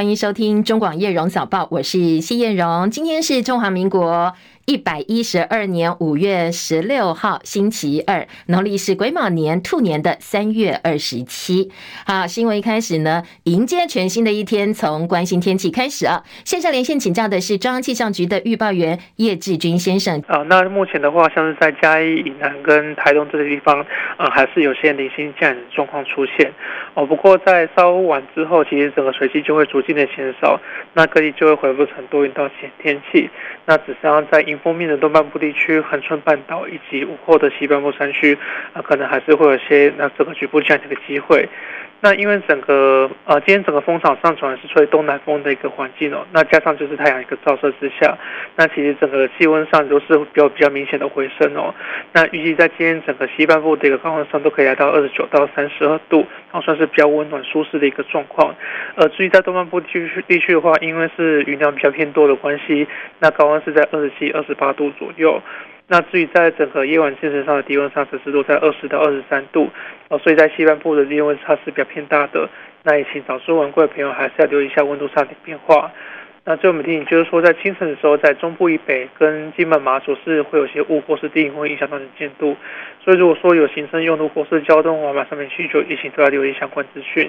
欢迎收听中广叶荣早报，我是谢燕荣，今天是中华民国。一百一十二年五月十六号星期二，农历是癸卯年兔年的三月二十七。好，新闻一开始呢，迎接全新的一天，从关心天气开始啊。线上连线请教的是中央气象局的预报员叶志军先生。啊，那目前的话，像是在嘉义以南跟台东这些地方，啊，还是有些零星降雨状况出现。哦，不过在稍晚之后，其实整个水汽就会逐渐的减少，那各地就会恢复成多云到晴天气。那只是要在迎风面的东半部地区、恒春半岛以及午后的西半部山区，啊，可能还是会有些那整个局部降雨的机会。那因为整个呃，今天整个风场上转是吹东南风的一个环境哦，那加上就是太阳一个照射之下，那其实整个气温上都是比较比较明显的回升哦。那预计在今天整个西半部的一个高温上都可以来到二十九到三十二度，然后算是比较温暖舒适的一个状况。呃，至于在东半部地区地区的话，因为是云量比较偏多的关系，那高温是在二十七、二十八度左右。那至于在整个夜晚精神上的低温差，只是落在二十到二十三度，哦，所以在西半部的低温差是比较偏大的。那也请早出晚归的朋友还是要留意一下温度差的变化。那最后我们提醒就是说，在清晨的时候，在中部以北跟金门马祖是会有些雾或是低云会影响到能见度，所以如果说有行车用途或是交通往马上面去，就一起都要留意相关资讯。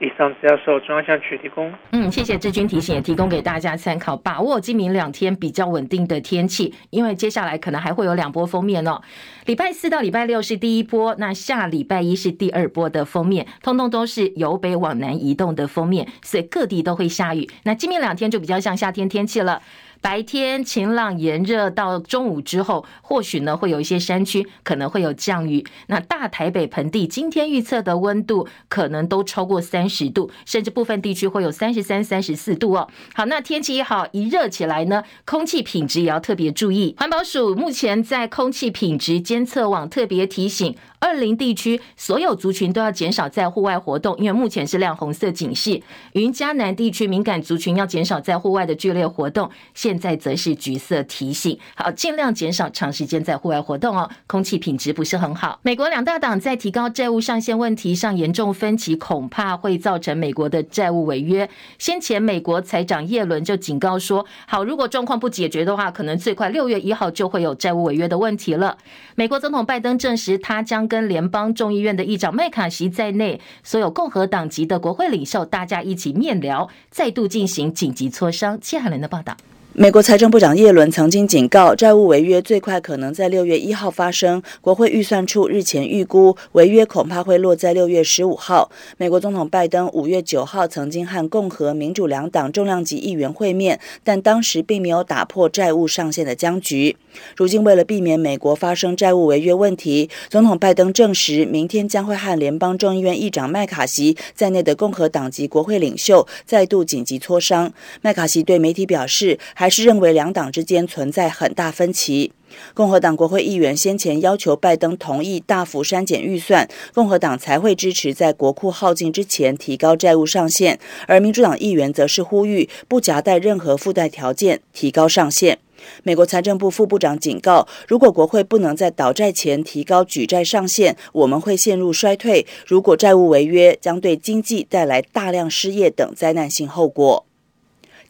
以上资料受中央气象局提供。嗯，谢谢志军提醒，也提供给大家参考，把握今明两天比较稳定的天气，因为接下来可能还会有两波封面哦。礼拜四到礼拜六是第一波，那下礼拜一是第二波的封面，通通都是由北往南移动的封面，所以各地都会下雨。那今明两天就比较像夏天天气了。白天晴朗炎热，到中午之后，或许呢会有一些山区可能会有降雨。那大台北盆地今天预测的温度可能都超过三十度，甚至部分地区会有三十三、三十四度哦。好，那天气一好，一热起来呢，空气品质也要特别注意。环保署目前在空气品质监测网特别提醒。二零地区所有族群都要减少在户外活动，因为目前是亮红色警示。云嘉南地区敏感族群要减少在户外的剧烈活动，现在则是橘色提醒。好，尽量减少长时间在户外活动哦，空气品质不是很好。美国两大党在提高债务上限问题上严重分歧，恐怕会造成美国的债务违约。先前美国财长耶伦就警告说，好，如果状况不解决的话，可能最快六月一号就会有债务违约的问题了。美国总统拜登证实，他将跟联邦众议院的议长麦卡锡在内，所有共和党籍的国会领袖，大家一起面聊，再度进行紧急磋商。谢海伦的报道。美国财政部长耶伦曾经警告，债务违约最快可能在六月一号发生。国会预算处日前预估，违约恐怕会落在六月十五号。美国总统拜登五月九号曾经和共和、民主两党重量级议员会面，但当时并没有打破债务上限的僵局。如今，为了避免美国发生债务违约问题，总统拜登证实，明天将会和联邦众议院议长麦卡锡在内的共和党籍国会领袖再度紧急磋商。麦卡锡对媒体表示，还是认为两党之间存在很大分歧。共和党国会议员先前要求拜登同意大幅删减预算，共和党才会支持在国库耗尽之前提高债务上限，而民主党议员则是呼吁不夹带任何附带条件提高上限。美国财政部副部长警告，如果国会不能在倒债前提高举债上限，我们会陷入衰退。如果债务违约，将对经济带来大量失业等灾难性后果。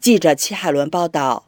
记者齐海伦报道。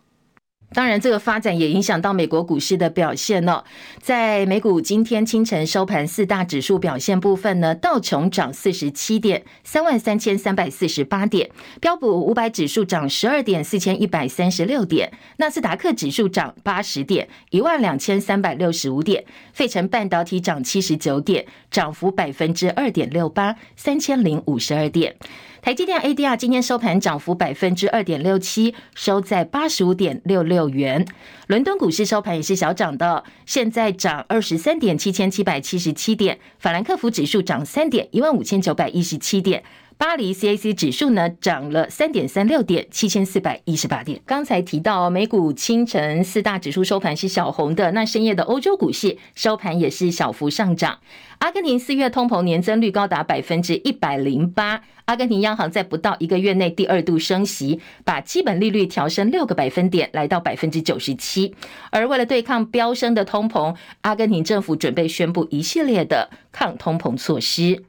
当然，这个发展也影响到美国股市的表现了。在美股今天清晨收盘四大指数表现部分呢，道琼涨四十七点，三万三千三百四十八点；标普五百指数涨十二点，四千一百三十六点；纳斯达克指数涨八十点，一万两千三百六十五点；费城半导体涨七十九点，涨幅百分之二点六八，三千零五十二点。台积电 ADR 今天收盘涨幅百分之二点六七，收在八十五点六六元。伦敦股市收盘也是小涨的，现在涨二十三点七千七百七十七点。法兰克福指数涨三点一万五千九百一十七点。巴黎 CAC 指数呢涨了三点三六点七千四百一十八点。刚才提到美股清晨四大指数收盘是小红的，那深夜的欧洲股市收盘也是小幅上涨。阿根廷四月通膨年增率高达百分之一百零八。阿根廷央行在不到一个月内第二度升息，把基本利率调升六个百分点，来到百分之九十七。而为了对抗飙升的通膨，阿根廷政府准备宣布一系列的抗通膨措施。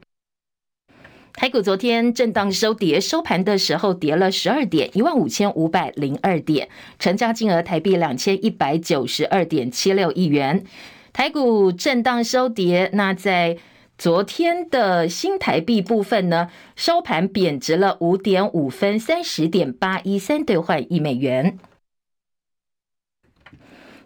台股昨天震荡收跌，收盘的时候跌了十二点，一万五千五百零二点，成交金额台币两千一百九十二点七六亿元。台股震荡收跌，那在昨天的新台币部分呢，收盘贬值了五点五分，三十点八一三兑换一美元。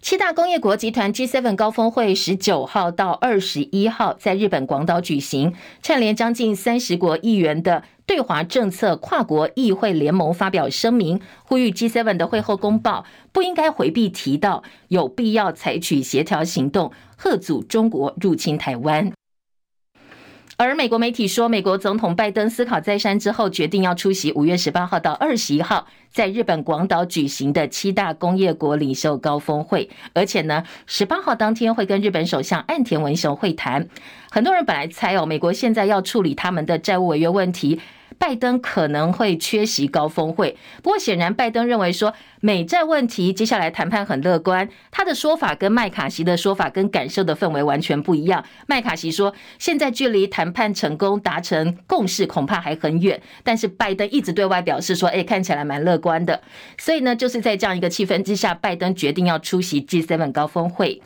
七大工业国集团 G7 高峰会十九号到二十一号在日本广岛举行，串联将近三十国议员的对华政策跨国议会联盟发表声明，呼吁 G7 的会后公报不应该回避提到有必要采取协调行动，遏阻中国入侵台湾。而美国媒体说，美国总统拜登思考再三之后，决定要出席五月十八号到二十一号在日本广岛举行的七大工业国领袖高峰会，而且呢，十八号当天会跟日本首相岸田文雄会谈。很多人本来猜哦，美国现在要处理他们的债务违约问题。拜登可能会缺席高峰会，不过显然拜登认为说美债问题接下来谈判很乐观。他的说法跟麦卡锡的说法跟感受的氛围完全不一样。麦卡锡说现在距离谈判成功达成共识恐怕还很远，但是拜登一直对外表示说，哎，看起来蛮乐观的。所以呢，就是在这样一个气氛之下，拜登决定要出席 G7 高峰会。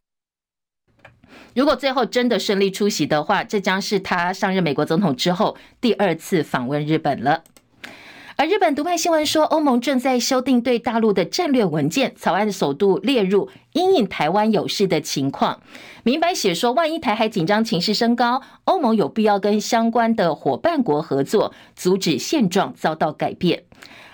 如果最后真的顺利出席的话，这将是他上任美国总统之后第二次访问日本了。而日本独派新闻说，欧盟正在修订对大陆的战略文件，草案首度列入因应台湾有事的情况，明白写说，万一台海紧张情势升高，欧盟有必要跟相关的伙伴国合作，阻止现状遭到改变。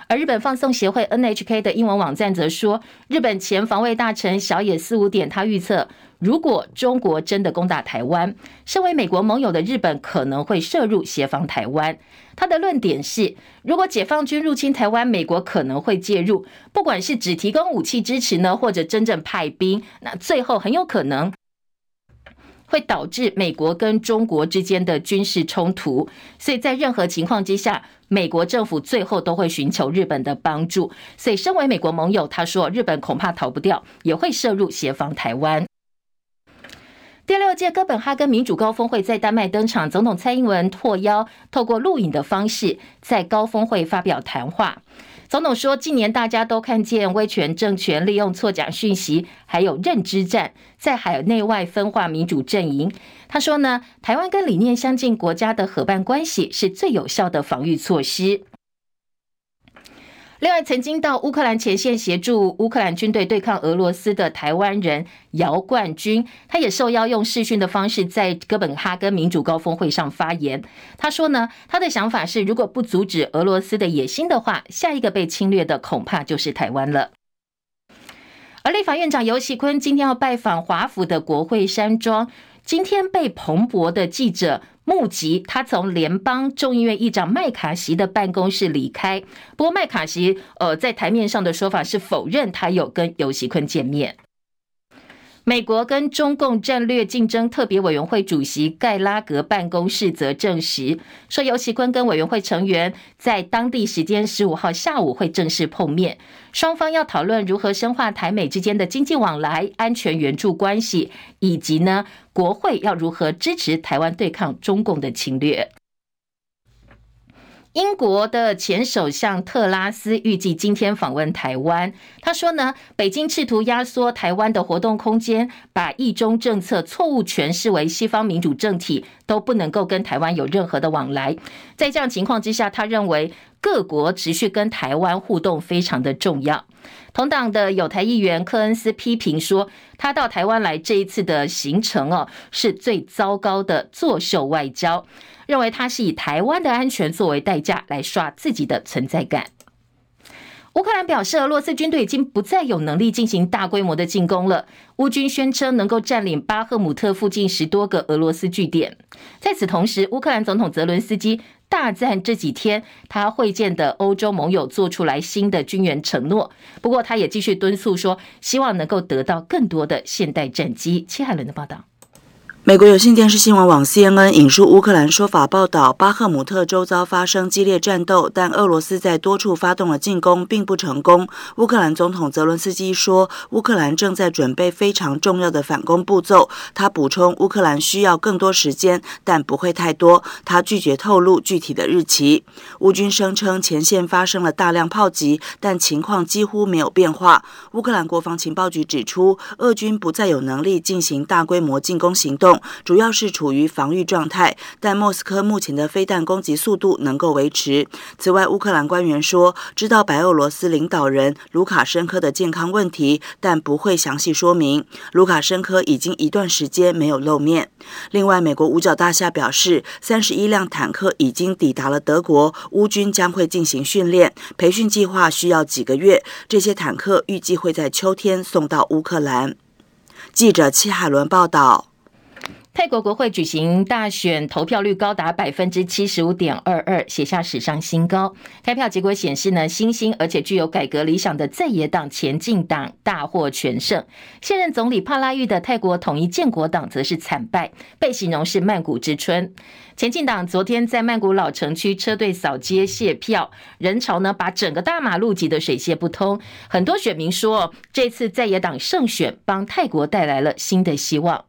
而日本放送协会 NHK 的英文网站则说，日本前防卫大臣小野四五点他预测。如果中国真的攻打台湾，身为美国盟友的日本可能会涉入协防台湾。他的论点是，如果解放军入侵台湾，美国可能会介入，不管是只提供武器支持呢，或者真正派兵，那最后很有可能会导致美国跟中国之间的军事冲突。所以在任何情况之下，美国政府最后都会寻求日本的帮助。所以，身为美国盟友，他说日本恐怕逃不掉，也会涉入协防台湾。第六届哥本哈根民主高峰会在丹麦登场，总统蔡英文获邀透过录影的方式在高峰会发表谈话。总统说，近年大家都看见威权政权利用错假讯息，还有认知战，在海内外分化民主阵营。他说呢，台湾跟理念相近国家的伙伴关系是最有效的防御措施。另外，曾经到乌克兰前线协助乌克兰军队对抗俄罗斯的台湾人姚冠军，他也受邀用视讯的方式在哥本哈根民主高峰会上发言。他说呢，他的想法是，如果不阻止俄罗斯的野心的话，下一个被侵略的恐怕就是台湾了。而立法院长游锡堃今天要拜访华府的国会山庄，今天被彭博的记者。募集他从联邦众议院议长麦卡锡的办公室离开，不过麦卡锡呃在台面上的说法是否认他有跟尤熙坤见面。美国跟中共战略竞争特别委员会主席盖拉格办公室则证实说，尤其坤跟委员会成员在当地时间十五号下午会正式碰面，双方要讨论如何深化台美之间的经济往来、安全援助关系，以及呢国会要如何支持台湾对抗中共的侵略。英国的前首相特拉斯预计今天访问台湾。他说呢，北京试图压缩台湾的活动空间，把一中政策错误诠释为西方民主政体都不能够跟台湾有任何的往来。在这样情况之下，他认为各国持续跟台湾互动非常的重要。同党的友台议员柯恩斯批评说，他到台湾来这一次的行程哦，是最糟糕的作秀外交。认为他是以台湾的安全作为代价来刷自己的存在感。乌克兰表示，俄罗斯军队已经不再有能力进行大规模的进攻了。乌军宣称能够占领巴赫姆特附近十多个俄罗斯据点。在此同时，乌克兰总统泽伦斯基大赞这几天他会见的欧洲盟友做出来新的军援承诺。不过，他也继续敦促说，希望能够得到更多的现代战机。戚海伦的报道。美国有线电视新闻网 CNN 引述乌克兰说法报道，巴赫姆特周遭发生激烈战斗，但俄罗斯在多处发动了进攻，并不成功。乌克兰总统泽伦斯基说，乌克兰正在准备非常重要的反攻步骤。他补充，乌克兰需要更多时间，但不会太多。他拒绝透露具体的日期。乌军声称前线发生了大量炮击，但情况几乎没有变化。乌克兰国防情报局指出，俄军不再有能力进行大规模进攻行动。主要是处于防御状态，但莫斯科目前的飞弹攻击速度能够维持。此外，乌克兰官员说，知道白俄罗斯领导人卢卡申科的健康问题，但不会详细说明。卢卡申科已经一段时间没有露面。另外，美国五角大厦表示，三十一辆坦克已经抵达了德国，乌军将会进行训练，培训计划需要几个月。这些坦克预计会在秋天送到乌克兰。记者戚海伦报道。泰国国会举行大选，投票率高达百分之七十五点二二，写下史上新高。开票结果显示呢，新兴而且具有改革理想的在野党前进党大获全胜。现任总理帕拉育的泰国统一建国党则是惨败，被形容是曼谷之春。前进党昨天在曼谷老城区车队扫街卸票，人潮呢把整个大马路挤得水泄不通。很多选民说，这次在野党胜选，帮泰国带来了新的希望。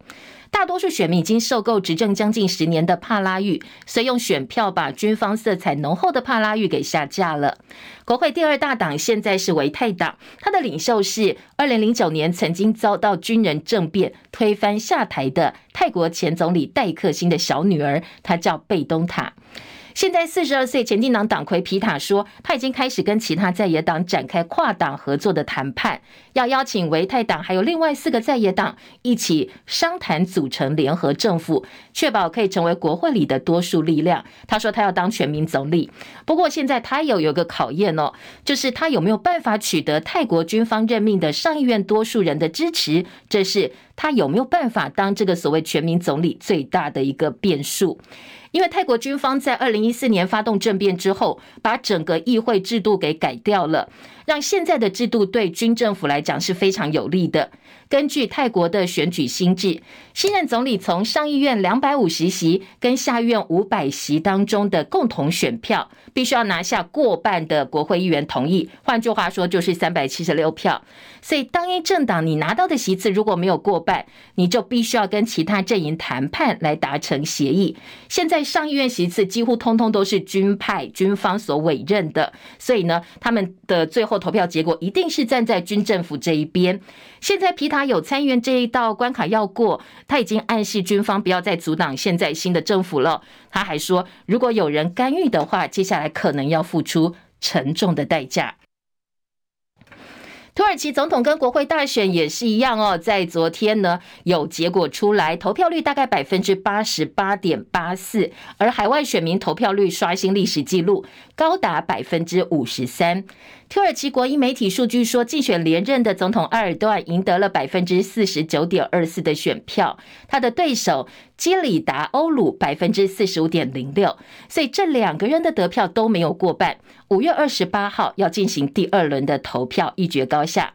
大多数选民已经受够执政将近十年的帕拉育，所以用选票把军方色彩浓厚的帕拉育给下架了。国会第二大党现在是维泰党，他的领袖是二零零九年曾经遭到军人政变推翻下台的泰国前总理戴克星的小女儿，她叫贝东塔。现在四十二岁前进党党魁皮塔说，他已经开始跟其他在野党展开跨党合作的谈判，要邀请维泰党还有另外四个在野党一起商谈组成联合政府，确保可以成为国会里的多数力量。他说他要当全民总理，不过现在他有有个考验哦，就是他有没有办法取得泰国军方任命的上议院多数人的支持，这是他有没有办法当这个所谓全民总理最大的一个变数。因为泰国军方在二零一四年发动政变之后，把整个议会制度给改掉了，让现在的制度对军政府来讲是非常有利的。根据泰国的选举新制，新任总理从上议院两百五十席跟下议院五百席当中的共同选票，必须要拿下过半的国会议员同意。换句话说，就是三百七十六票。所以，当一政党你拿到的席次如果没有过半，你就必须要跟其他阵营谈判来达成协议。现在上议院席次几乎通通都是军派军方所委任的，所以呢，他们的最后投票结果一定是站在军政府这一边。现在皮塔他有参议院这一道关卡要过，他已经暗示军方不要再阻挡现在新的政府了。他还说，如果有人干预的话，接下来可能要付出沉重的代价。土耳其总统跟国会大选也是一样哦，在昨天呢有结果出来，投票率大概百分之八十八点八四，而海外选民投票率刷新历史记录，高达百分之五十三。土耳其国营媒体数据说，竞选连任的总统埃尔多安赢得了百分之四十九点二四的选票，他的对手基里达欧鲁百分之四十五点零六，所以这两个人的得票都没有过半。五月二十八号要进行第二轮的投票，一决高下。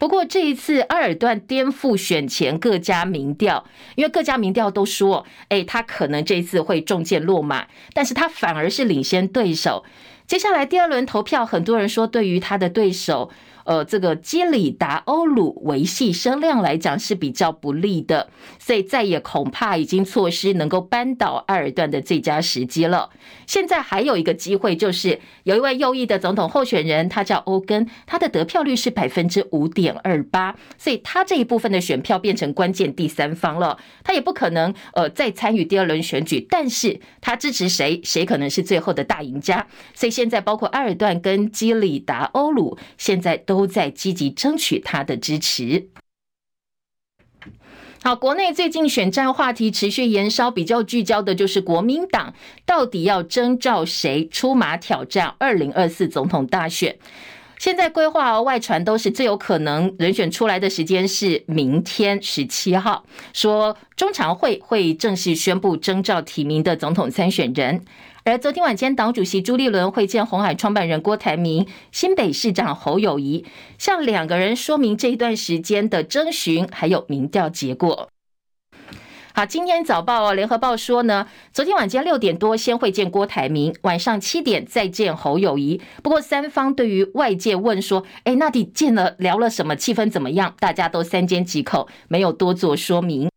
不过这一次埃尔多安颠覆选前各家民调，因为各家民调都说，哎，他可能这次会中箭落马，但是他反而是领先对手。接下来第二轮投票，很多人说对于他的对手。呃，这个基里达欧鲁维系声量来讲是比较不利的，所以再也恐怕已经错失能够扳倒埃尔段的最佳时机了。现在还有一个机会，就是有一位右翼的总统候选人，他叫欧根，他的得票率是百分之五点二八，所以他这一部分的选票变成关键第三方了。他也不可能呃再参与第二轮选举，但是他支持谁，谁可能是最后的大赢家。所以现在包括埃尔段跟基里达欧鲁现在都。都在积极争取他的支持。好，国内最近选战话题持续延烧，比较聚焦的就是国民党到底要征召谁出马挑战二零二四总统大选。现在规划外传都是最有可能人选出来的时间是明天十七号，说中常会会正式宣布征召提名的总统参选人。而昨天晚间，党主席朱立伦会见红海创办人郭台铭、新北市长侯友谊，向两个人说明这一段时间的征询还有民调结果。好，今天早报哦，联合报说呢，昨天晚间六点多先会见郭台铭，晚上七点再见侯友谊。不过三方对于外界问说，哎，那你见了聊了什么？气氛怎么样？大家都三缄其口，没有多做说明。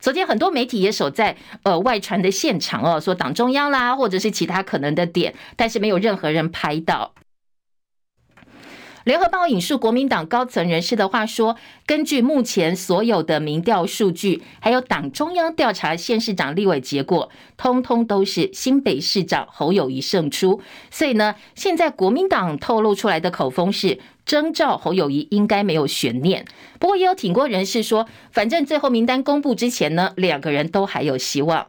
昨天很多媒体也守在呃外传的现场哦，说党中央啦，或者是其他可能的点，但是没有任何人拍到。联合报引述国民党高层人士的话说，根据目前所有的民调数据，还有党中央调查县市长立委结果，通通都是新北市长侯友宜胜出。所以呢，现在国民党透露出来的口风是，征召侯友宜应该没有悬念。不过也有挺郭人士说，反正最后名单公布之前呢，两个人都还有希望。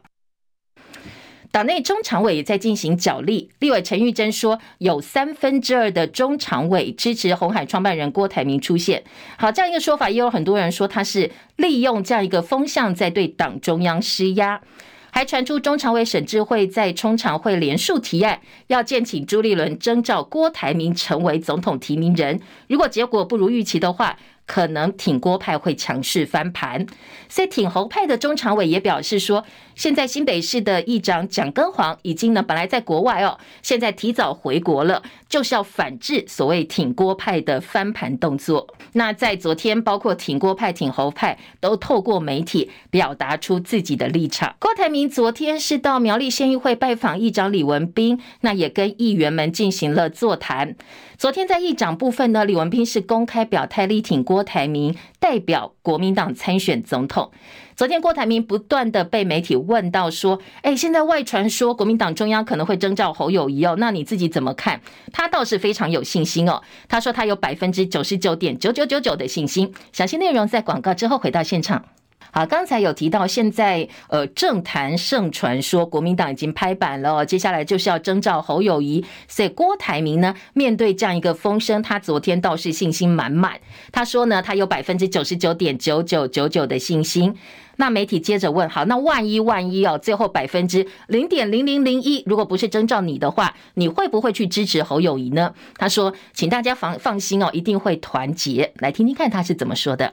党内中常委也在进行角力，立委陈玉珍说，有三分之二的中常委支持红海创办人郭台铭出现。好，这样一个说法，也有很多人说他是利用这样一个风向在对党中央施压，还传出中常委沈智慧在中常会连署提案，要建请朱立伦征召郭台铭成为总统提名人。如果结果不如预期的话，可能挺郭派会强势翻盘，所以挺侯派的中常委也表示说，现在新北市的议长蒋根煌已经呢本来在国外哦，现在提早回国了，就是要反制所谓挺郭派的翻盘动作。那在昨天，包括挺郭派、挺侯派都透过媒体表达出自己的立场。郭台铭昨天是到苗栗县议会拜访议长李文斌，那也跟议员们进行了座谈。昨天在议长部分呢，李文斌是公开表态力挺郭台铭，代表国民党参选总统。昨天郭台铭不断的被媒体问到说：“哎，现在外传说国民党中央可能会征召侯友宜哦，那你自己怎么看？”他倒是非常有信心哦，他说他有百分之九十九点九九九九的信心。详细内容在广告之后回到现场。好，刚才有提到，现在呃政坛盛传说国民党已经拍板了，接下来就是要征召侯友谊。所以郭台铭呢，面对这样一个风声，他昨天倒是信心满满。他说呢，他有百分之九十九点九九九九的信心。那媒体接着问，好，那万一万一哦，最后百分之零点零零零一，如果不是征召你的话，你会不会去支持侯友宜呢？他说，请大家放放心哦，一定会团结。来听听看他是怎么说的。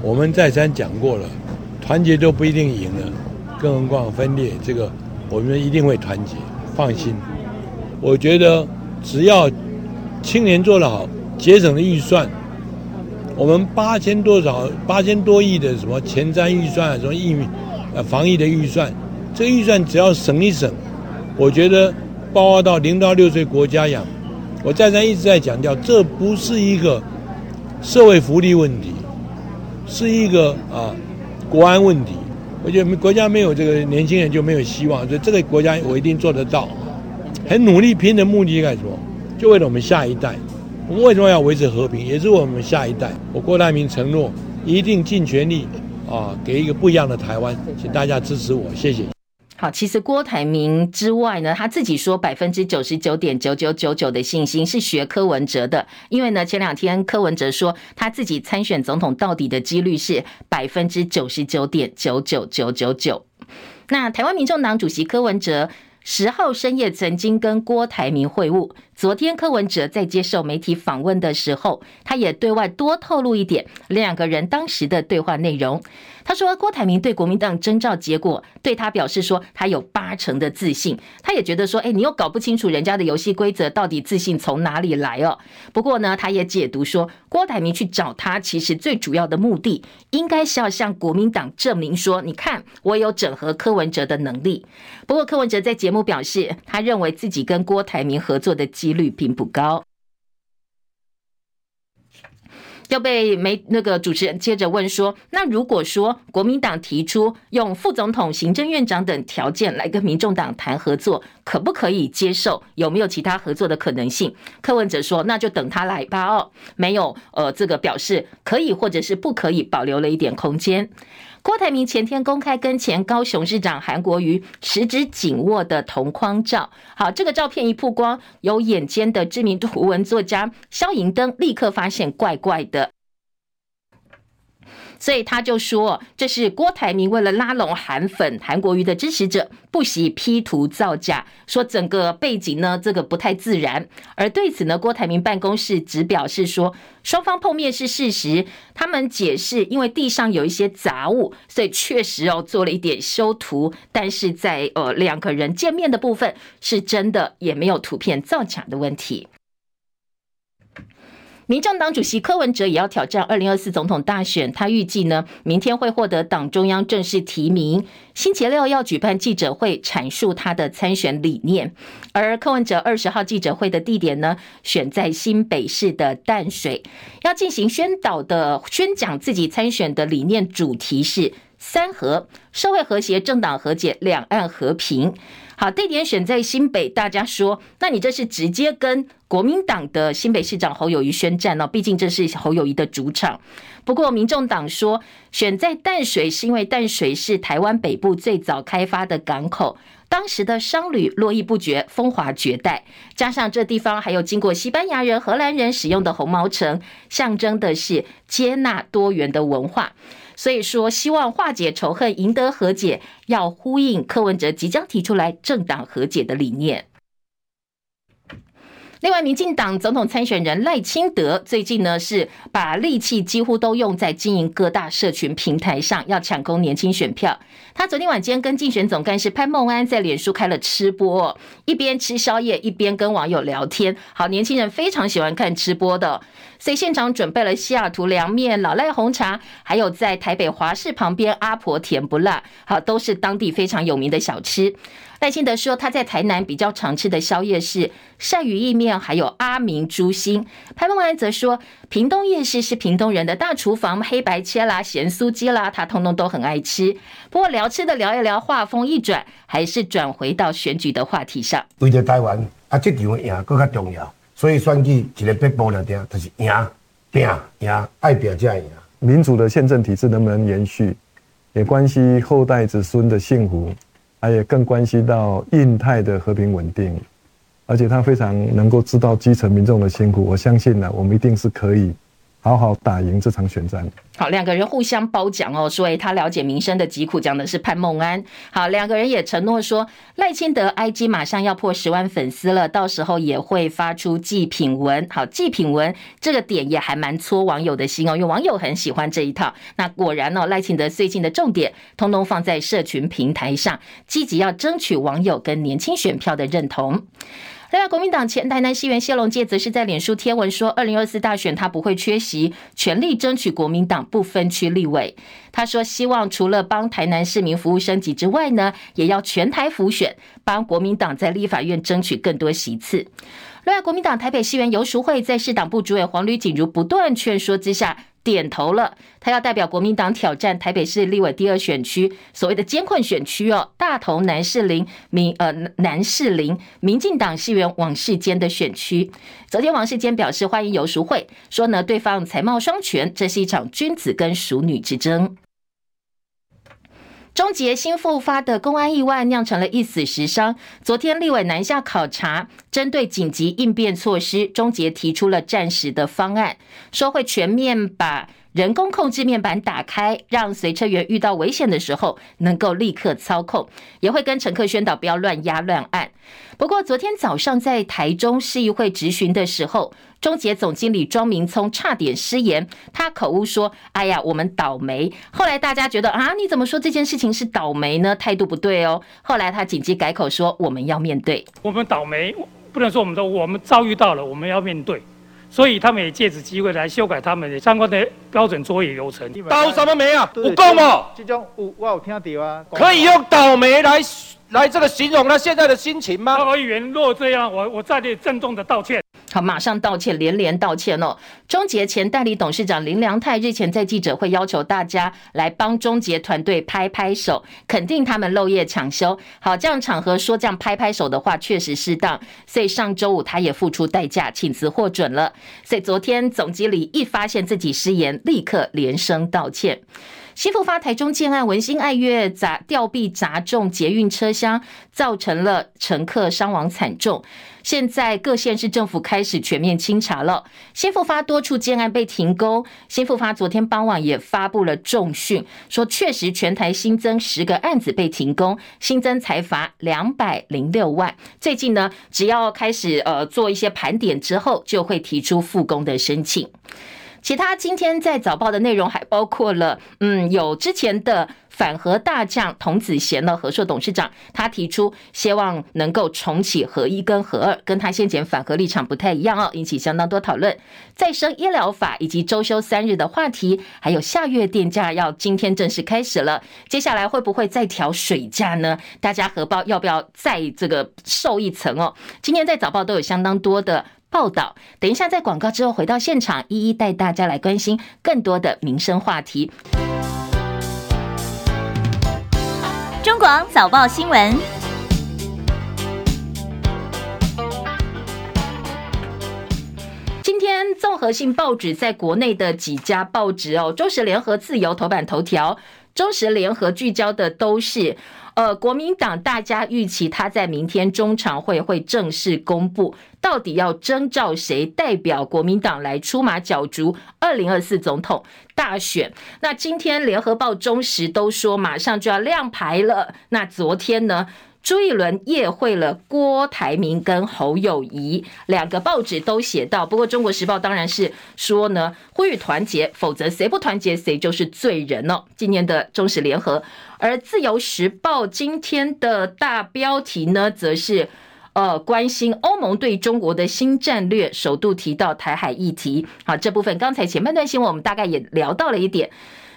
我们再三讲过了。团结都不一定赢了，更何况分裂。这个我们一定会团结，放心。我觉得只要青年做得好，节省的预算，我们八千多少八千多亿的什么前瞻预算，什么疫呃防疫的预算，这个预算只要省一省，我觉得包括到零到六岁国家养，我再三一直在强调，这不是一个社会福利问题，是一个啊。国安问题，我觉得国家没有这个年轻人就没有希望，所以这个国家我一定做得到。很努力拼的目的干什么？就为了我们下一代。我们为什么要维持和平？也是我们下一代。我郭台铭承诺一定尽全力啊，给一个不一样的台湾，请大家支持我，谢谢。好，其实郭台铭之外呢，他自己说百分之九十九点九九九九的信心是学柯文哲的，因为呢前两天柯文哲说他自己参选总统到底的几率是百分之九十九点九九九九九。那台湾民众党主席柯文哲十号深夜曾经跟郭台铭会晤，昨天柯文哲在接受媒体访问的时候，他也对外多透露一点两个人当时的对话内容。他说，郭台铭对国民党征召结果，对他表示说，他有八成的自信。他也觉得说，哎，你又搞不清楚人家的游戏规则，到底自信从哪里来哦？不过呢，他也解读说，郭台铭去找他，其实最主要的目的，应该是要向国民党证明说，你看，我有整合柯文哲的能力。不过，柯文哲在节目表示，他认为自己跟郭台铭合作的机率并不高。要被没那个主持人接着问说，那如果说国民党提出用副总统、行政院长等条件来跟民众党谈合作，可不可以接受？有没有其他合作的可能性？柯文哲说，那就等他来吧。哦，没有，呃，这个表示可以或者是不可以，保留了一点空间。郭台铭前天公开跟前高雄市长韩国瑜十指紧握的同框照，好，这个照片一曝光，有眼尖的知名图文作家萧银灯立刻发现怪怪的。所以他就说，这是郭台铭为了拉拢韩粉、韩国瑜的支持者，不惜 P 图造假，说整个背景呢，这个不太自然。而对此呢，郭台铭办公室只表示说，双方碰面是事实，他们解释，因为地上有一些杂物，所以确实哦做了一点修图，但是在呃两个人见面的部分是真的，也没有图片造假的问题。民众党主席柯文哲也要挑战二零二四总统大选，他预计呢，明天会获得党中央正式提名，星期六要举办记者会阐述他的参选理念。而柯文哲二十号记者会的地点呢，选在新北市的淡水，要进行宣导的宣讲自己参选的理念，主题是三和：社会和谐、政党和解、两岸和平。好，地点选在新北，大家说，那你这是直接跟国民党的新北市长侯友谊宣战哦，毕竟这是侯友谊的主场。不过，民众党说选在淡水是因为淡水是台湾北部最早开发的港口，当时的商旅络绎不绝，风华绝代，加上这地方还有经过西班牙人、荷兰人使用的红毛城，象征的是接纳多元的文化。所以说，希望化解仇恨，赢得和解，要呼应柯文哲即将提出来政党和解的理念。另外，民进党总统参选人赖清德最近呢是把力气几乎都用在经营各大社群平台上，要抢攻年轻选票。他昨天晚间跟竞选总干事潘孟安在脸书开了吃播，一边吃宵夜一边跟网友聊天。好，年轻人非常喜欢看吃播的，所以现场准备了西雅图凉面、老赖红茶，还有在台北华视旁边阿婆甜不辣，好，都是当地非常有名的小吃。赖清德说，他在台南比较常吃的宵夜是鳝鱼意面，还有阿明猪心。潘孟安则说，屏东夜市是屏东人的大厨房，黑白切啦、咸酥鸡啦，他通通都很爱吃。不过聊吃的聊一聊，话锋一转，还是转回到选举的话题上。为了台湾啊，这场赢更加重要，所以选举一个必报了点，就是赢、拼、赢，爱拼才赢。民主的宪政体制能不能延续，也关系后代子孙的幸福。而也更关系到印太的和平稳定，而且他非常能够知道基层民众的辛苦。我相信呢，我们一定是可以。好好打赢这场选战。好，两个人互相褒奖哦，说他了解民生的疾苦，讲的是潘孟安。好，两个人也承诺说，赖清德 IG 马上要破十万粉丝了，到时候也会发出祭品文。好，祭品文这个点也还蛮戳网友的心哦，因为网友很喜欢这一套。那果然哦，赖清德最近的重点通通放在社群平台上，积极要争取网友跟年轻选票的认同。另外，国民党前台南市议员谢龙介则是在脸书贴文说，二零二四大选他不会缺席，全力争取国民党不分区立委。他说，希望除了帮台南市民服务升级之外呢，也要全台辅选，帮国民党在立法院争取更多席次。另外，国民党台北市员游淑慧在市党部主委黄吕锦如不断劝说之下，点头了，他要代表国民党挑战台北市立委第二选区，所谓的艰困选区哦，大同南士林民呃南士林民进党市员王世坚的选区。昨天王世坚表示欢迎游淑慧，说呢，对方才貌双全，这是一场君子跟淑女之争。终结新复发的公安意外，酿成了一死十伤。昨天立委南下考察，针对紧急应变措施，终结提出了暂时的方案，说会全面把人工控制面板打开，让随车员遇到危险的时候能够立刻操控，也会跟乘客宣导不要乱压乱按。不过昨天早上在台中市议会质询的时候，中捷总经理庄明聪差点失言，他口误说：“哎呀，我们倒霉。”后来大家觉得啊，你怎么说这件事情是倒霉呢？态度不对哦。后来他紧急改口说：“我们要面对，我们倒霉，不能说我们说我们遭遇到了，我们要面对。”所以他们也借此机会来修改他们的相关的标准作业流程。倒什么霉啊？有讲吗？这种有我有听到啊。可以用倒霉来来这个形容他现在的心情吗？议员若这样，我我再次郑重的道歉。好，马上道歉，连连道歉哦。中捷前代理董事长林良泰日前在记者会要求大家来帮中捷团队拍拍手，肯定他们漏夜抢修。好，这样场合说这样拍拍手的话确实适当，所以上周五他也付出代价，请辞获准了。所以昨天总经理一发现自己失言，立刻连声道歉。新复发台中建案文心爱悦砸吊臂砸中捷运车厢，造成了乘客伤亡惨重。现在各县市政府开始全面清查了。新复发多处建案被停工。新复发昨天傍晚也发布了重讯，说确实全台新增十个案子被停工，新增裁罚两百零六万。最近呢，只要开始呃做一些盘点之后，就会提出复工的申请。其他今天在早报的内容还包括了，嗯，有之前的。反核大将童子贤的和硕董事长，他提出希望能够重启核一跟核二，跟他先前反核立场不太一样哦，引起相当多讨论。再生医疗法以及周休三日的话题，还有下月电价要今天正式开始了，接下来会不会再调水价呢？大家荷包要不要再这个受一层哦？今天在早报都有相当多的报道，等一下在广告之后回到现场，一一带大家来关心更多的民生话题。中广早报新闻。今天综合性报纸在国内的几家报纸哦，中时联合、自由头版头条，中时联合聚焦的都是。呃，国民党大家预期他在明天中常会会正式公布，到底要征召谁代表国民党来出马角逐二零二四总统大选。那今天联合报、中时都说马上就要亮牌了。那昨天呢？朱一伦夜会了郭台铭跟侯友宜，两个报纸都写到。不过《中国时报》当然是说呢，呼吁团结，否则谁不团结谁就是罪人哦。今年的中时联合，而《自由时报》今天的大标题呢，则是呃关心欧盟对中国的新战略，首度提到台海议题。好，这部分刚才前半段新闻我们大概也聊到了一点。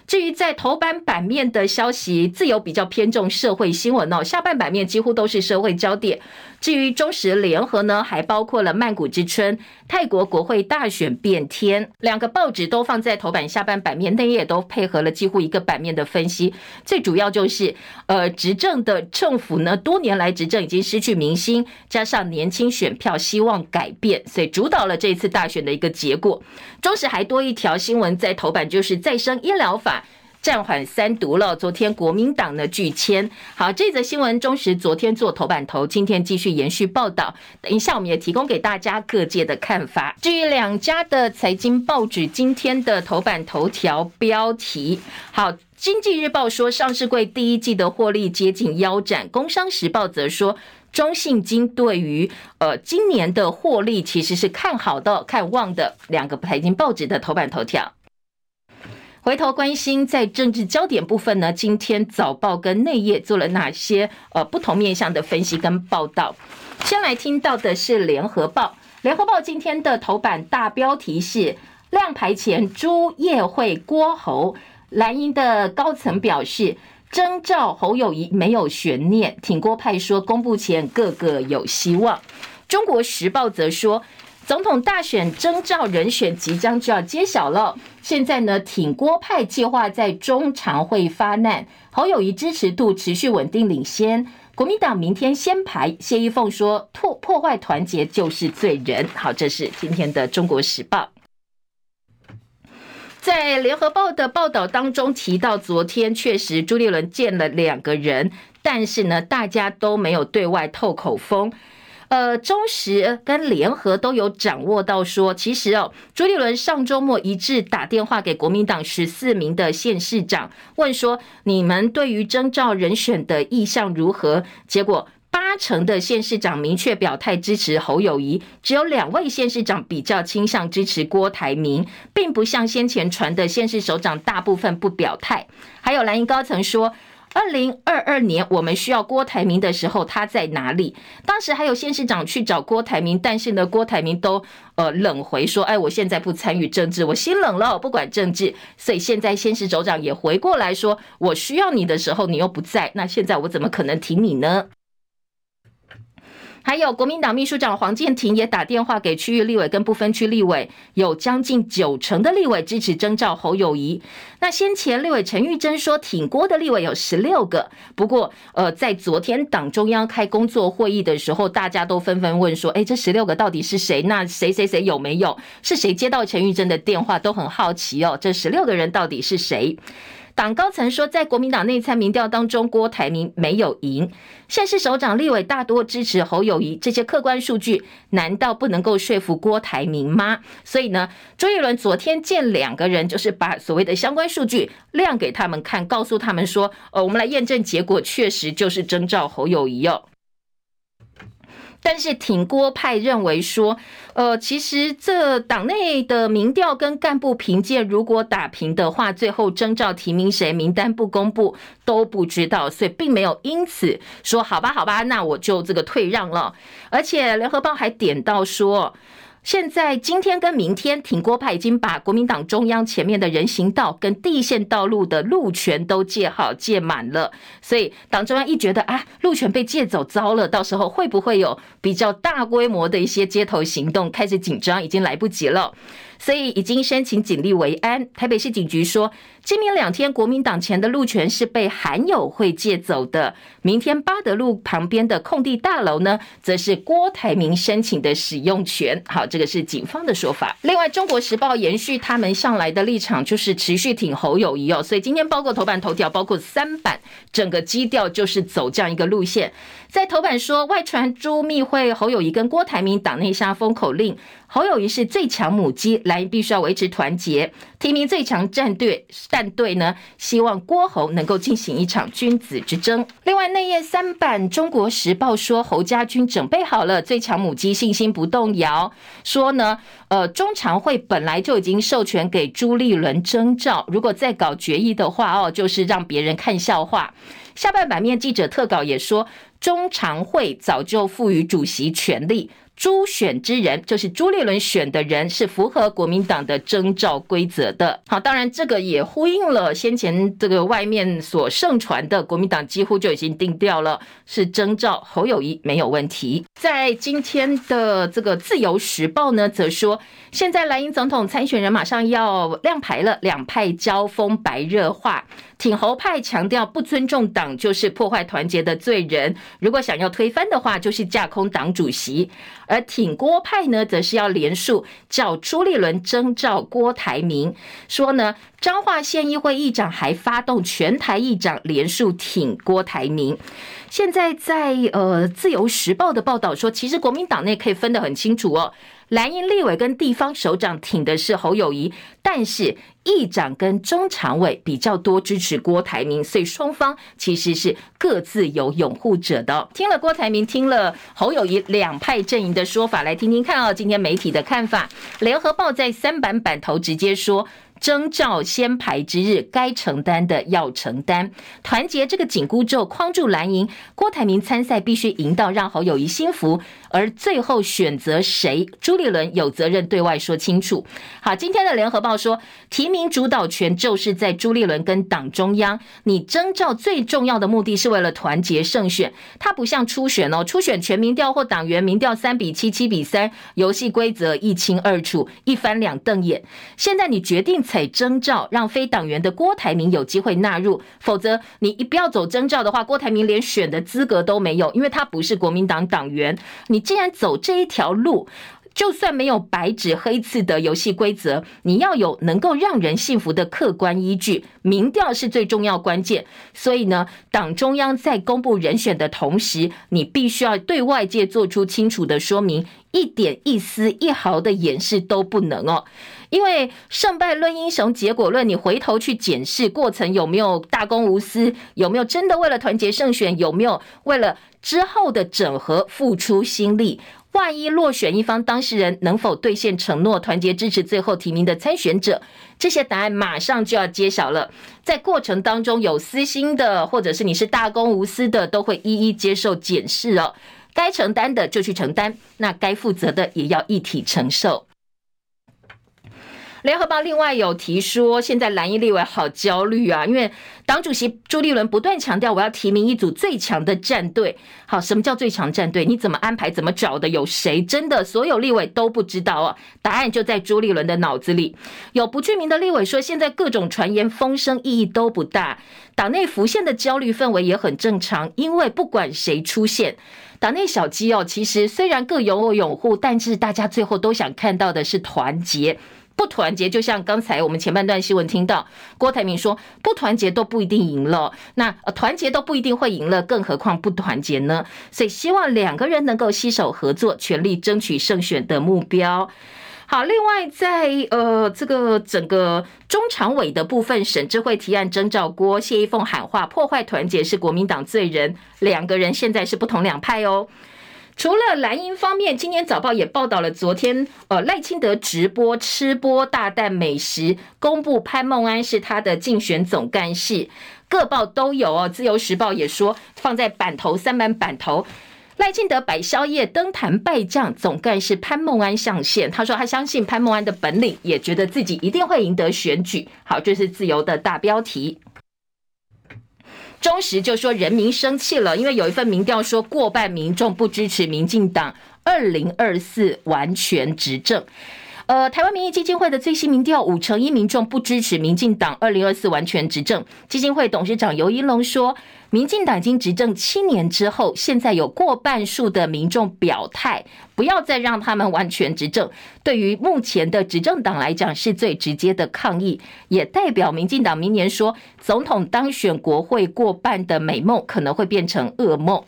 至于在头版版面的消息，自由比较偏重社会新闻哦，下半版面几乎都是社会焦点。至于中时联合呢，还包括了曼谷之春、泰国国会大选变天，两个报纸都放在头版下半版面，内页都配合了几乎一个版面的分析。最主要就是，呃，执政的政府呢，多年来执政已经失去民心，加上年轻选票希望改变，所以主导了这次大选的一个结果。中时还多一条新闻在头版，就是再生医疗法。暂缓三读了。昨天国民党的拒签，好，这则新闻中时昨天做头版头，今天继续延续报道。等一下我们也提供给大家各界的看法。至于两家的财经报纸今天的头版头条标题，好，经济日报说上市柜第一季的获利接近腰斩，工商时报则说中信金对于呃今年的获利其实是看好的、看旺的。两个财经报纸的头版头条。回头关心在政治焦点部分呢，今天早报跟内页做了哪些呃不同面向的分析跟报道？先来听到的是联合报，联合报今天的头版大标题是亮牌前朱夜会郭侯，蓝营的高层表示征召侯友谊没有悬念，挺郭派说公布前个个有希望。中国时报则说。总统大选征召人选即将就要揭晓了。现在呢，挺郭派计划在中常会发难，侯友谊支持度持续稳定领先。国民党明天先排，谢依凤说破破坏团结就是罪人。好，这是今天的中国时报。在联合报的报道当中提到，昨天确实朱立伦见了两个人，但是呢，大家都没有对外透口风。呃，中时跟联合都有掌握到说，其实哦，朱立伦上周末一致打电话给国民党十四名的县市长，问说你们对于征召人选的意向如何？结果八成的县市长明确表态支持侯友谊，只有两位县市长比较倾向支持郭台铭，并不像先前传的县市首长大部分不表态。还有蓝营高层说。二零二二年，我们需要郭台铭的时候，他在哪里？当时还有县市长去找郭台铭，但是呢，郭台铭都呃冷回说：“哎，我现在不参与政治，我心冷了，不管政治。”所以现在县市首长也回过来说：“我需要你的时候，你又不在，那现在我怎么可能挺你呢？”还有国民党秘书长黄健庭也打电话给区域立委跟不分区立委，有将近九成的立委支持征召侯友宜。那先前立委陈玉珍说挺郭的立委有十六个，不过呃，在昨天党中央开工作会议的时候，大家都纷纷问说，哎，这十六个到底是谁？那谁谁谁有没有？是谁接到陈玉珍的电话？都很好奇哦，这十六个人到底是谁？党高层说，在国民党内参民调当中，郭台铭没有赢。县市首长、立委大多支持侯友谊，这些客观数据难道不能够说服郭台铭吗？所以呢，周杰伦昨天见两个人，就是把所谓的相关数据亮给他们看，告诉他们说，呃，我们来验证结果，确实就是征召侯友谊哦。但是挺郭派认为说，呃，其实这党内的民调跟干部评鉴，如果打平的话，最后征召提名谁，名单不公布都不知道，所以并没有因此说好吧，好吧，那我就这个退让了。而且联合报还点到说。现在今天跟明天，挺郭派已经把国民党中央前面的人行道跟地线道路的路权都借好借满了，所以党中央一觉得啊，路权被借走糟了，到时候会不会有比较大规模的一些街头行动，开始紧张，已经来不及了。所以已经申请警力维安。台北市警局说，今明两天国民党前的路权是被韩友会借走的。明天八德路旁边的空地大楼呢，则是郭台铭申请的使用权。好，这个是警方的说法。另外，中国时报延续他们向来的立场，就是持续挺侯友宜哦。所以今天包括头版头条，包括三版，整个基调就是走这样一个路线。在头版说，外传朱密会侯友宜跟郭台铭党内下封口令。侯友宜是最强母鸡，蓝营必须要维持团结，提名最强战队。战队呢，希望郭侯能够进行一场君子之争。另外，内页三版《中国时报》说，侯家军准备好了，最强母鸡信心不动摇。说呢，呃，中常会本来就已经授权给朱立伦征召，如果再搞决议的话，哦，就是让别人看笑话。下半版面记者特稿也说，中常会早就赋予主席权力。朱选之人就是朱立伦选的人，是符合国民党的征召规则的。好，当然这个也呼应了先前这个外面所盛传的，国民党几乎就已经定调了，是征召侯友宜没有问题。在今天的这个自由时报呢，则说现在蓝营总统参选人马上要亮牌了，两派交锋白热化。挺侯派强调不尊重党就是破坏团结的罪人，如果想要推翻的话，就是架空党主席。而挺郭派呢，则是要连署叫朱立伦征召郭台铭，说呢彰化县议会议长还发动全台议长连署挺郭台铭。现在在呃自由时报的报道说，其实国民党内可以分得很清楚哦。蓝营立委跟地方首长挺的是侯友谊，但是议长跟中常委比较多支持郭台铭，所以双方其实是各自有拥护者的。听了郭台铭，听了侯友谊两派阵营的说法，来听听看哦，今天媒体的看法。联合报在三版版头直接说。征召先排之日，该承担的要承担。团结这个紧箍咒框住蓝营，郭台铭参赛必须赢到让侯友宜心服，而最后选择谁，朱立伦有责任对外说清楚。好，今天的联合报说，提名主导权就是在朱立伦跟党中央。你征召最重要的目的是为了团结胜选，它不像初选哦，初选全民调或党员民调三比七、七比三，游戏规则一清二楚，一翻两瞪眼。现在你决定。采征召，让非党员的郭台铭有机会纳入，否则你一不要走征召的话，郭台铭连选的资格都没有，因为他不是国民党党员。你既然走这一条路，就算没有白纸黑字的游戏规则，你要有能够让人信服的客观依据，民调是最重要关键。所以呢，党中央在公布人选的同时，你必须要对外界做出清楚的说明，一点一丝一毫的掩饰都不能哦。因为胜败论英雄，结果论，你回头去检视过程有没有大公无私，有没有真的为了团结胜选，有没有为了之后的整合付出心力？万一落选一方当事人能否兑现承诺，团结支持最后提名的参选者？这些答案马上就要揭晓了。在过程当中有私心的，或者是你是大公无私的，都会一一接受检视哦。该承担的就去承担，那该负责的也要一体承受。联合报另外有提说，现在蓝营立委好焦虑啊，因为党主席朱立伦不断强调，我要提名一组最强的战队。好，什么叫最强战队？你怎么安排？怎么找的？有谁？真的所有立委都不知道啊。答案就在朱立伦的脑子里。有不具名的立委说，现在各种传言风声意义都不大，党内浮现的焦虑氛围也很正常，因为不管谁出现，党内小鸡哦，其实虽然各有拥护，但是大家最后都想看到的是团结。不团结，就像刚才我们前半段新闻听到郭台铭说，不团结都不一定赢了，那团结都不一定会赢了，更何况不团结呢？所以希望两个人能够携手合作，全力争取胜选的目标。好，另外在呃这个整个中常委的部分，沈智慧提案征召郭谢依凤喊话破坏团结是国民党罪人，两个人现在是不同两派哦。除了蓝营方面，今天早报也报道了昨天呃赖清德直播吃播大啖美食，公布潘孟安是他的竞选总干事，各报都有哦。自由时报也说放在版头三版版头。赖清德摆宵夜登坛拜将，总干事潘孟安上线。他说他相信潘孟安的本领，也觉得自己一定会赢得选举。好，这是自由的大标题。中时就说人民生气了，因为有一份民调说过半民众不支持民进党二零二四完全执政。呃，台湾民意基金会的最新民调，五成一民众不支持民进党二零二四完全执政。基金会董事长尤一龙说。民进党经执政七年之后，现在有过半数的民众表态，不要再让他们完全执政。对于目前的执政党来讲，是最直接的抗议，也代表民进党明年说总统当选国会过半的美梦可能会变成噩梦。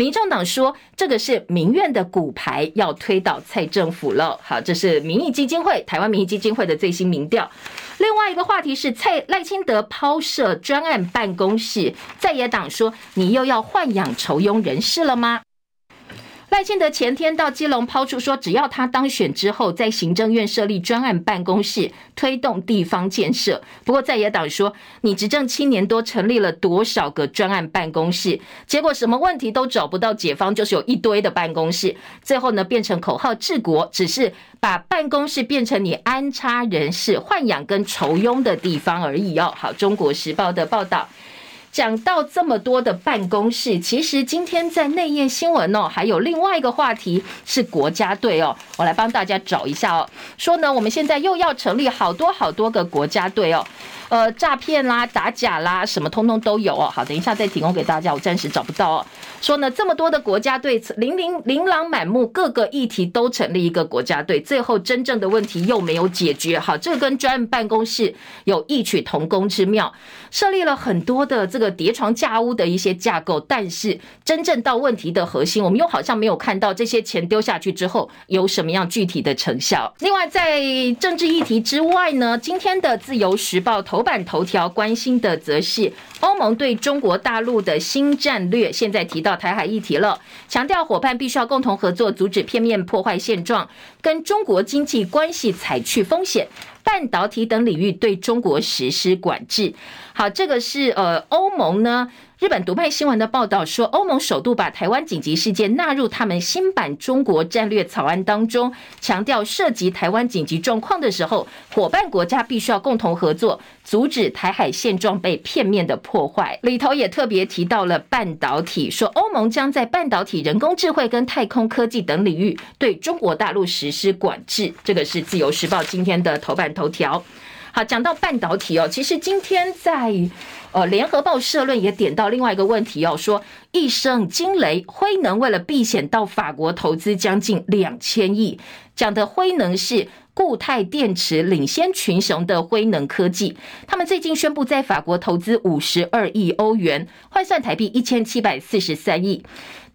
民众党说这个是民怨的骨牌，要推倒蔡政府了。好，这是民意基金会台湾民意基金会的最新民调。另外一个话题是蔡赖清德抛设专案办公室，在野党说，你又要豢养仇庸人士了吗？赖清德前天到基隆抛出说，只要他当选之后，在行政院设立专案办公室，推动地方建设。不过在野党说，你执政七年多，成立了多少个专案办公室？结果什么问题都找不到解方，就是有一堆的办公室。最后呢，变成口号治国，只是把办公室变成你安插人事、豢养跟酬庸的地方而已哦。好，中国时报的报道。讲到这么多的办公室，其实今天在内页新闻哦，还有另外一个话题是国家队哦，我来帮大家找一下哦，说呢，我们现在又要成立好多好多个国家队哦。呃，诈骗啦、打假啦，什么通通都有哦。好，等一下再提供给大家，我暂时找不到哦。说呢，这么多的国家队，琳琳琳琅满目，各个议题都成立一个国家队，最后真正的问题又没有解决。好，这跟专案办公室有异曲同工之妙，设立了很多的这个叠床架屋的一些架构，但是真正到问题的核心，我们又好像没有看到这些钱丢下去之后有什么样具体的成效。另外，在政治议题之外呢，今天的自由时报头。版头条关心的则是欧盟对中国大陆的新战略，现在提到台海议题了，强调伙伴必须要共同合作，阻止片面破坏现状，跟中国经济关系采取风险，半导体等领域对中国实施管制。好，这个是呃欧盟呢。日本读卖新闻的报道说，欧盟首度把台湾紧急事件纳入他们新版中国战略草案当中，强调涉及台湾紧急状况的时候，伙伴国家必须要共同合作，阻止台海现状被片面的破坏。里头也特别提到了半导体，说欧盟将在半导体、人工智慧跟太空科技等领域对中国大陆实施管制。这个是自由时报今天的头版头条。好，讲到半导体哦，其实今天在呃联合报社论也点到另外一个问题哦，说一声惊雷，辉能为了避险到法国投资将近两千亿，讲的辉能是固态电池领先群雄的辉能科技，他们最近宣布在法国投资五十二亿欧元，换算台币一千七百四十三亿，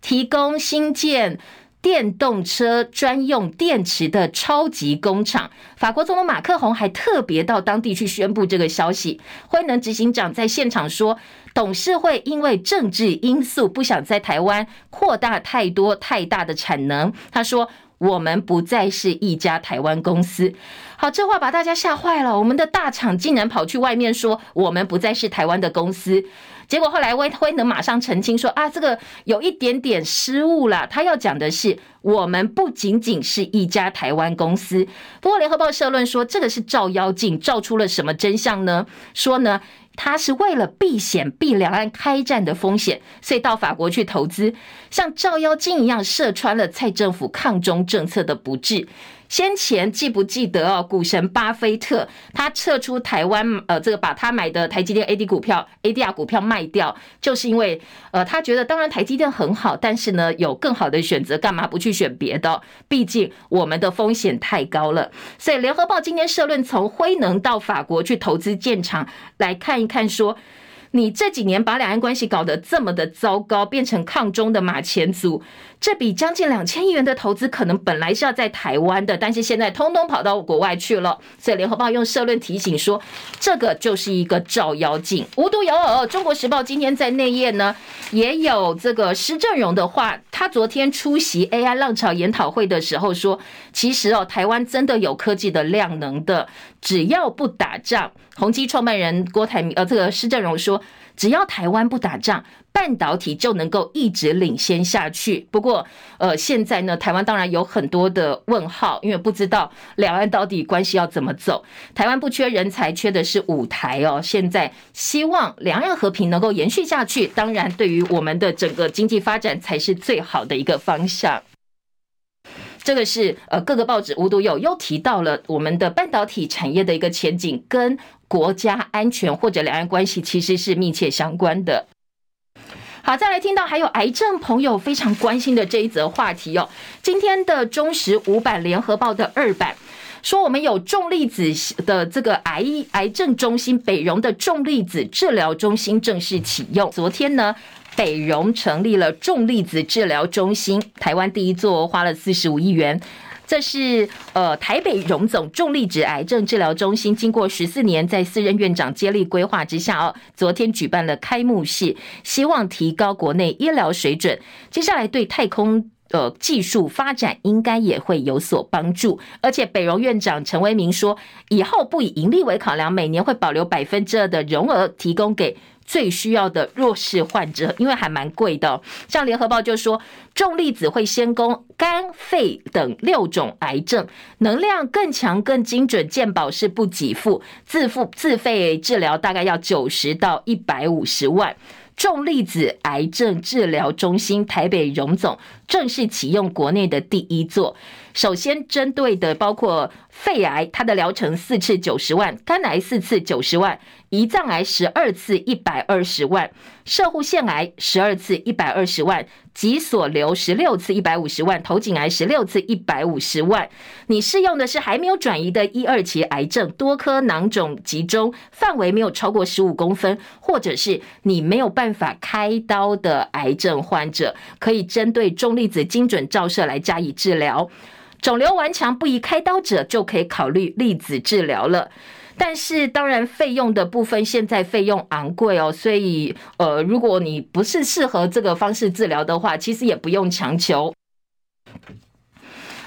提供新建。电动车专用电池的超级工厂，法国总统马克宏还特别到当地去宣布这个消息。辉能执行长在现场说，董事会因为政治因素不想在台湾扩大太多太大的产能。他说：“我们不再是一家台湾公司。”好，这话把大家吓坏了。我们的大厂竟然跑去外面说，我们不再是台湾的公司。结果后来威辉能马上澄清说啊，这个有一点点失误了。他要讲的是，我们不仅仅是一家台湾公司。不过联合报社论说，这个是照妖镜，照出了什么真相呢？说呢，他是为了避险、避两岸开战的风险，所以到法国去投资，像照妖镜一样射穿了蔡政府抗中政策的不智。先前记不记得哦？股神巴菲特他撤出台湾，呃，这个把他买的台积电 AD 股票、ADR 股票卖掉，就是因为呃，他觉得当然台积电很好，但是呢有更好的选择，干嘛不去选别的？毕竟我们的风险太高了。所以联合报今天社论从辉能到法国去投资建厂，来看看说。你这几年把两岸关系搞得这么的糟糕，变成抗中的马前卒，这笔将近两千亿元的投资，可能本来是要在台湾的，但是现在通通跑到国外去了。所以联合报用社论提醒说，这个就是一个照妖镜。无独有偶，中国时报今天在内页呢也有这个施正荣的话，他昨天出席 AI 浪潮研讨会的时候说，其实哦，台湾真的有科技的量能的，只要不打仗。宏基创办人郭台铭，呃，这个施正荣说，只要台湾不打仗，半导体就能够一直领先下去。不过，呃，现在呢，台湾当然有很多的问号，因为不知道两岸到底关系要怎么走。台湾不缺人才，缺的是舞台哦。现在希望两岸和平能够延续下去，当然对于我们的整个经济发展才是最好的一个方向。这个是呃各个报纸无独有又提到了我们的半导体产业的一个前景，跟国家安全或者两岸关系其实是密切相关的。好，再来听到还有癌症朋友非常关心的这一则话题哦。今天的中时五版联合报的二版说，我们有重粒子的这个癌癌症中心，北荣的重粒子治疗中心正式启用。昨天呢，北荣成立了重粒子治疗中心，台湾第一座，花了四十五亿元。这是呃台北荣总重粒子癌症治疗中心，经过十四年在四任院长接力规划之下，哦，昨天举办了开幕式，希望提高国内医疗水准。接下来对太空呃技术发展应该也会有所帮助。而且北荣院长陈为民说，以后不以盈利为考量，每年会保留百分之二的融额提供给。最需要的弱势患者，因为还蛮贵的。像联合报就说，重粒子会先攻肝、肺等六种癌症，能量更强、更精准，健保是不给付，自付自费治疗大概要九十到一百五十万。重粒子癌症治疗中心台北荣总正式启用国内的第一座。首先针对的包括肺癌，它的疗程四次九十万；肝癌四次九十万；胰脏癌十二次一百二十万；射护腺癌十二次一百二十万；脊索瘤十六次一百五十万；头颈癌十六次一百五十万。你适用的是还没有转移的一二期癌症，多颗囊肿集中，范围没有超过十五公分，或者是你没有办法开刀的癌症患者，可以针对重粒子精准照射来加以治疗。肿瘤顽强不宜开刀者就可以考虑粒子治疗了，但是当然费用的部分现在费用昂贵哦，所以呃，如果你不是适合这个方式治疗的话，其实也不用强求。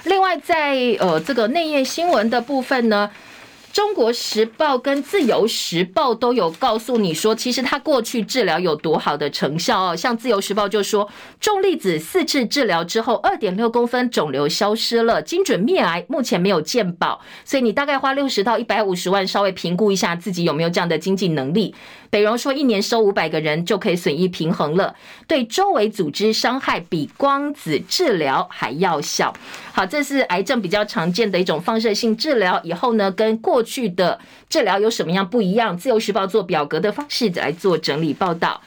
另外，在呃这个内页新闻的部分呢。中国时报跟自由时报都有告诉你说，其实它过去治疗有多好的成效哦。像自由时报就说，重粒子四次治疗之后，二点六公分肿瘤消失了，精准灭癌，目前没有健保，所以你大概花六十到一百五十万，稍微评估一下自己有没有这样的经济能力。北荣说，一年收五百个人就可以损益平衡了，对周围组织伤害比光子治疗还要小。好，这是癌症比较常见的一种放射性治疗。以后呢，跟过去的治疗有什么样不一样？自由时报做表格的方式来做整理报道。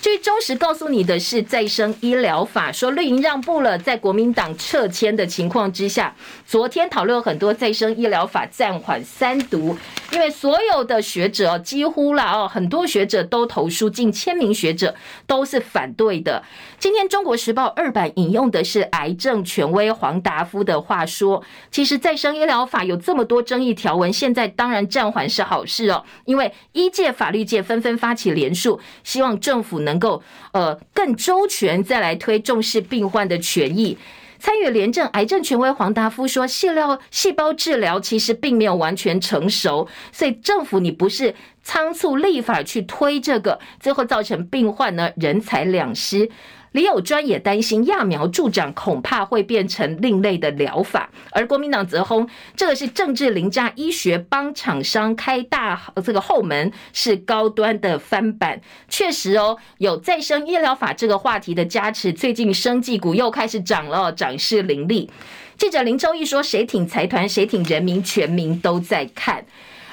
至于中时告诉你的是再生医疗法，说绿营让步了，在国民党撤迁的情况之下，昨天讨论很多再生医疗法暂缓三读，因为所有的学者几乎啦哦，很多学者都投书，近千名学者都是反对的。今天中国时报二版引用的是癌症权威黄达夫的话说，其实再生医疗法有这么多争议条文，现在当然暂缓是好事哦，因为医界、法律界纷纷发起联署，希望政府能够呃更周全，再来推重视病患的权益。参与廉政癌症权威黄达夫说，细料细胞治疗其实并没有完全成熟，所以政府你不是仓促立法去推这个，最后造成病患呢人财两失。李友专也担心揠苗助长，恐怕会变成另类的疗法。而国民党则轰，这个是政治凌驾医学，帮厂商开大这个后门，是高端的翻版。确实哦，有再生医疗法这个话题的加持，最近生技股又开始涨了，涨势凌厉。记者林周义说：“谁挺财团，谁挺人民，全民都在看。”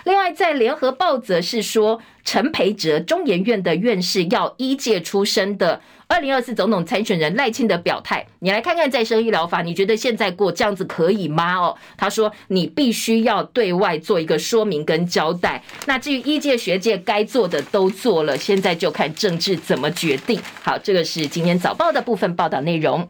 另外，在联合报则是说，陈培哲中研院的院士要医界出身的二零二四总统参选人赖清德表态。你来看看再生医疗法，你觉得现在过这样子可以吗？哦，他说你必须要对外做一个说明跟交代。那至于医界学界该做的都做了，现在就看政治怎么决定。好，这个是今天早报的部分报道内容。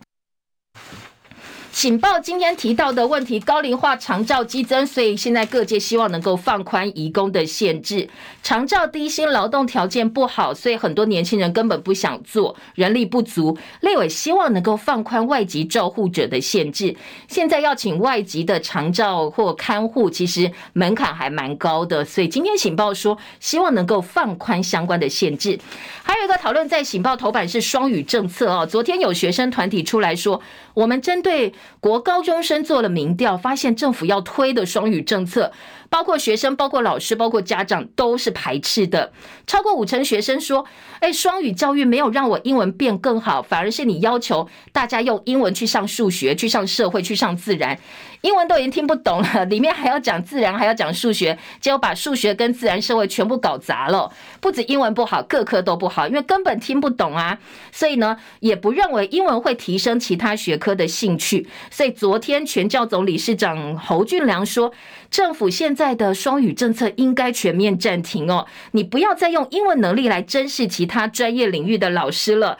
警报今天提到的问题，高龄化长照激增，所以现在各界希望能够放宽移工的限制。长照低薪劳动条件不好，所以很多年轻人根本不想做，人力不足。立委希望能够放宽外籍照护者的限制。现在要请外籍的长照或看护，其实门槛还蛮高的，所以今天警报说希望能够放宽相关的限制。还有一个讨论在警报头版是双语政策哦，昨天有学生团体出来说，我们针对。国高中生做了民调，发现政府要推的双语政策。包括学生、包括老师、包括家长都是排斥的。超过五成学生说：“哎，双语教育没有让我英文变更好，反而是你要求大家用英文去上数学、去上社会、去上自然，英文都已经听不懂了，里面还要讲自然，还要讲数学，结果把数学跟自然、社会全部搞砸了。不止英文不好，各科都不好，因为根本听不懂啊。所以呢，也不认为英文会提升其他学科的兴趣。所以昨天全教总理事长侯俊良说。”政府现在的双语政策应该全面暂停哦，你不要再用英文能力来珍视其他专业领域的老师了。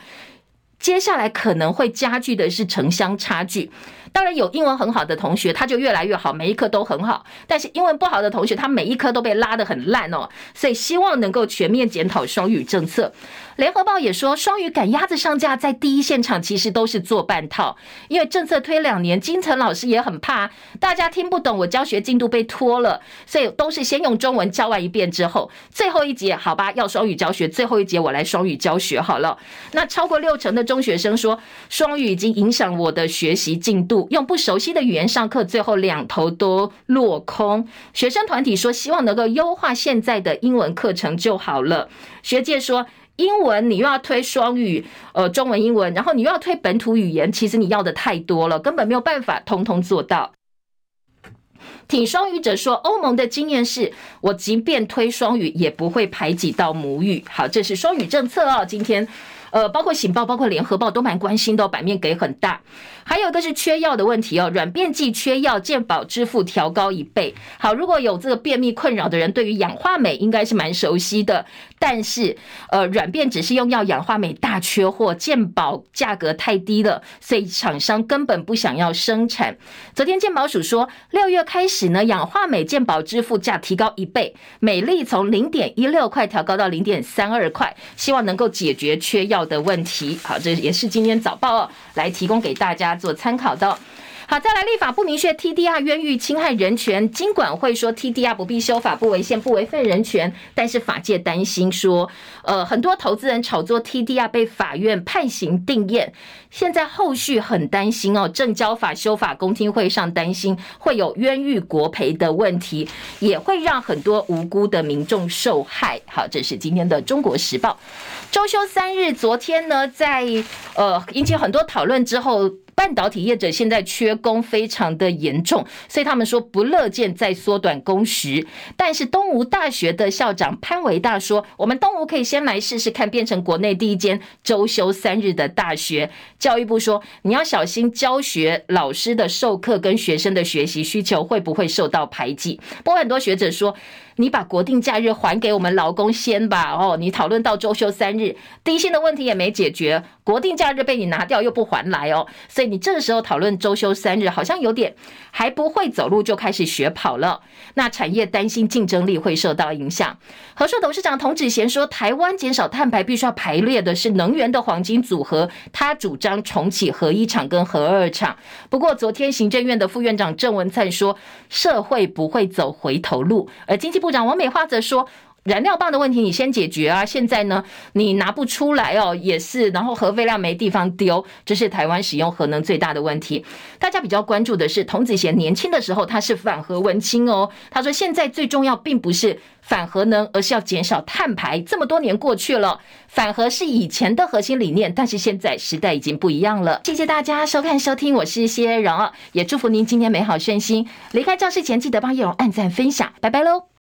接下来可能会加剧的是城乡差距。当然有英文很好的同学，他就越来越好，每一科都很好。但是英文不好的同学，他每一科都被拉得很烂哦。所以希望能够全面检讨双语政策。联合报也说，双语赶鸭子上架，在第一现场其实都是做半套，因为政策推两年，金城老师也很怕大家听不懂，我教学进度被拖了，所以都是先用中文教完一遍之后，最后一节好吧，要双语教学，最后一节我来双语教学好了。那超过六成的中学生说，双语已经影响我的学习进度。用不熟悉的语言上课，最后两头都落空。学生团体说，希望能够优化现在的英文课程就好了。学界说，英文你又要推双语，呃，中文、英文，然后你又要推本土语言，其实你要的太多了，根本没有办法通通做到。挺双语者说，欧盟的经验是，我即便推双语，也不会排挤到母语。好，这是双语政策哦。今天。呃，包括《醒报》、包括《联合报》都蛮关心的，版面给很大。还有一个是缺药的问题哦，软便剂缺药，健保支付调高一倍。好，如果有这个便秘困扰的人，对于氧化镁应该是蛮熟悉的。但是，呃，软便只是用药，氧化镁大缺货，健保价格太低了，所以厂商根本不想要生产。昨天健保署说，六月开始呢，氧化镁健保支付价提高一倍，每粒从零点一六块调高到零点三二块，希望能够解决缺药的问题，好，这也是今天早报哦来提供给大家做参考的。好，再来立法不明确，TDR 冤狱侵害人权，金管会说 TDR 不必修法，不违宪，不违反人权，但是法界担心说，呃，很多投资人炒作 TDR 被法院判刑定谳，现在后续很担心哦，证交法修法公听会上担心会有冤狱国赔的问题，也会让很多无辜的民众受害。好，这是今天的中国时报。周休三日，昨天呢，在呃引起很多讨论之后。半导体业者现在缺工非常的严重，所以他们说不乐见再缩短工时。但是东吴大学的校长潘维大说，我们东吴可以先来试试看，变成国内第一间周休三日的大学。教育部说，你要小心教学老师的授课跟学生的学习需求会不会受到排挤。不过很多学者说，你把国定假日还给我们劳工先吧。哦，你讨论到周休三日，低薪的问题也没解决，国定假日被你拿掉又不还来哦，所以你这个时候讨论周休三日，好像有点还不会走路就开始学跑了。那产业担心竞争力会受到影响。和硕董事长童子贤说，台湾减少碳排必须要排列的是能源的黄金组合，他主张重启核一厂跟核二厂。不过昨天行政院的副院长郑文灿说，社会不会走回头路，而经济部。部长王美花则说：“燃料棒的问题你先解决啊！现在呢，你拿不出来哦，也是，然后核废料没地方丢，这是台湾使用核能最大的问题。大家比较关注的是，童子贤年轻的时候他是反核文青哦，他说现在最重要并不是反核能，而是要减少碳排。这么多年过去了，反核是以前的核心理念，但是现在时代已经不一样了。谢谢大家收看收听，我是谢荣，也祝福您今天美好顺心。离开教室前记得帮叶荣按赞分享，拜拜喽。